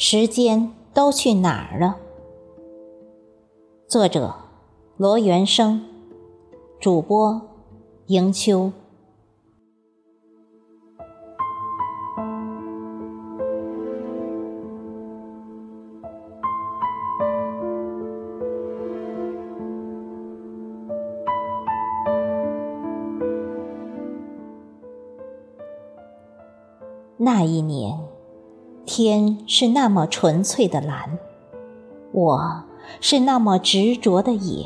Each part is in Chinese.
时间都去哪儿了？作者：罗元生，主播：迎秋。那一年，天是那么纯粹的蓝，我是那么执着的野。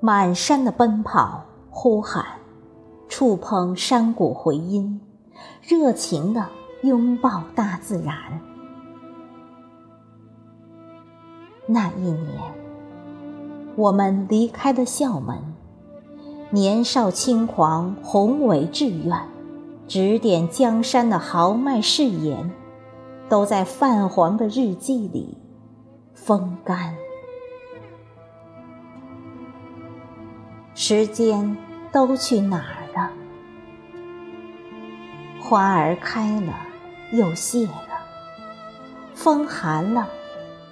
满山的奔跑、呼喊，触碰山谷回音，热情的拥抱大自然。那一年，我们离开了校门，年少轻狂，宏伟志愿。指点江山的豪迈誓言，都在泛黄的日记里风干。时间都去哪儿了？花儿开了又谢了，风寒了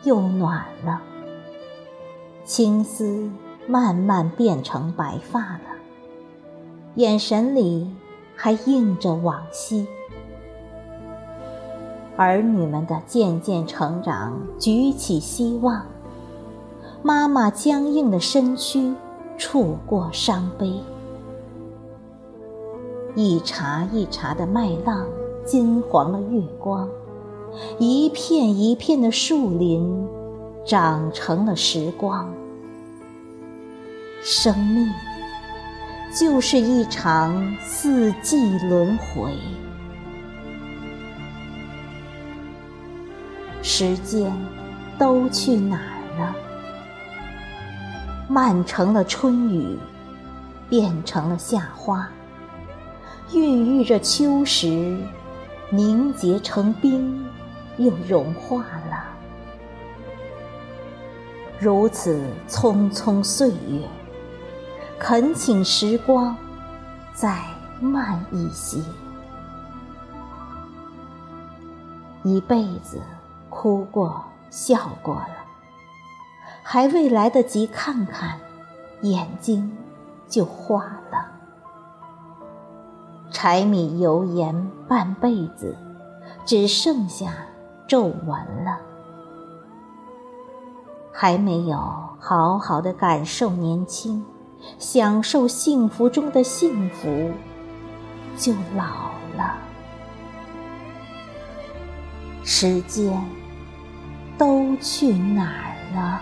又暖了，青丝慢慢变成白发了，眼神里。还映着往昔，儿女们的渐渐成长，举起希望。妈妈僵硬的身躯，触过伤悲。一茬一茬的麦浪，金黄了月光。一片一片的树林，长成了时光。生命。就是一场四季轮回，时间都去哪儿了？漫成了春雨，变成了夏花，孕育着秋实，凝结成冰，又融化了。如此匆匆岁月。恳请时光再慢一些，一辈子哭过笑过了，还未来得及看看，眼睛就花了。柴米油盐半辈子，只剩下皱纹了，还没有好好的感受年轻。享受幸福中的幸福，就老了。时间都去哪儿了？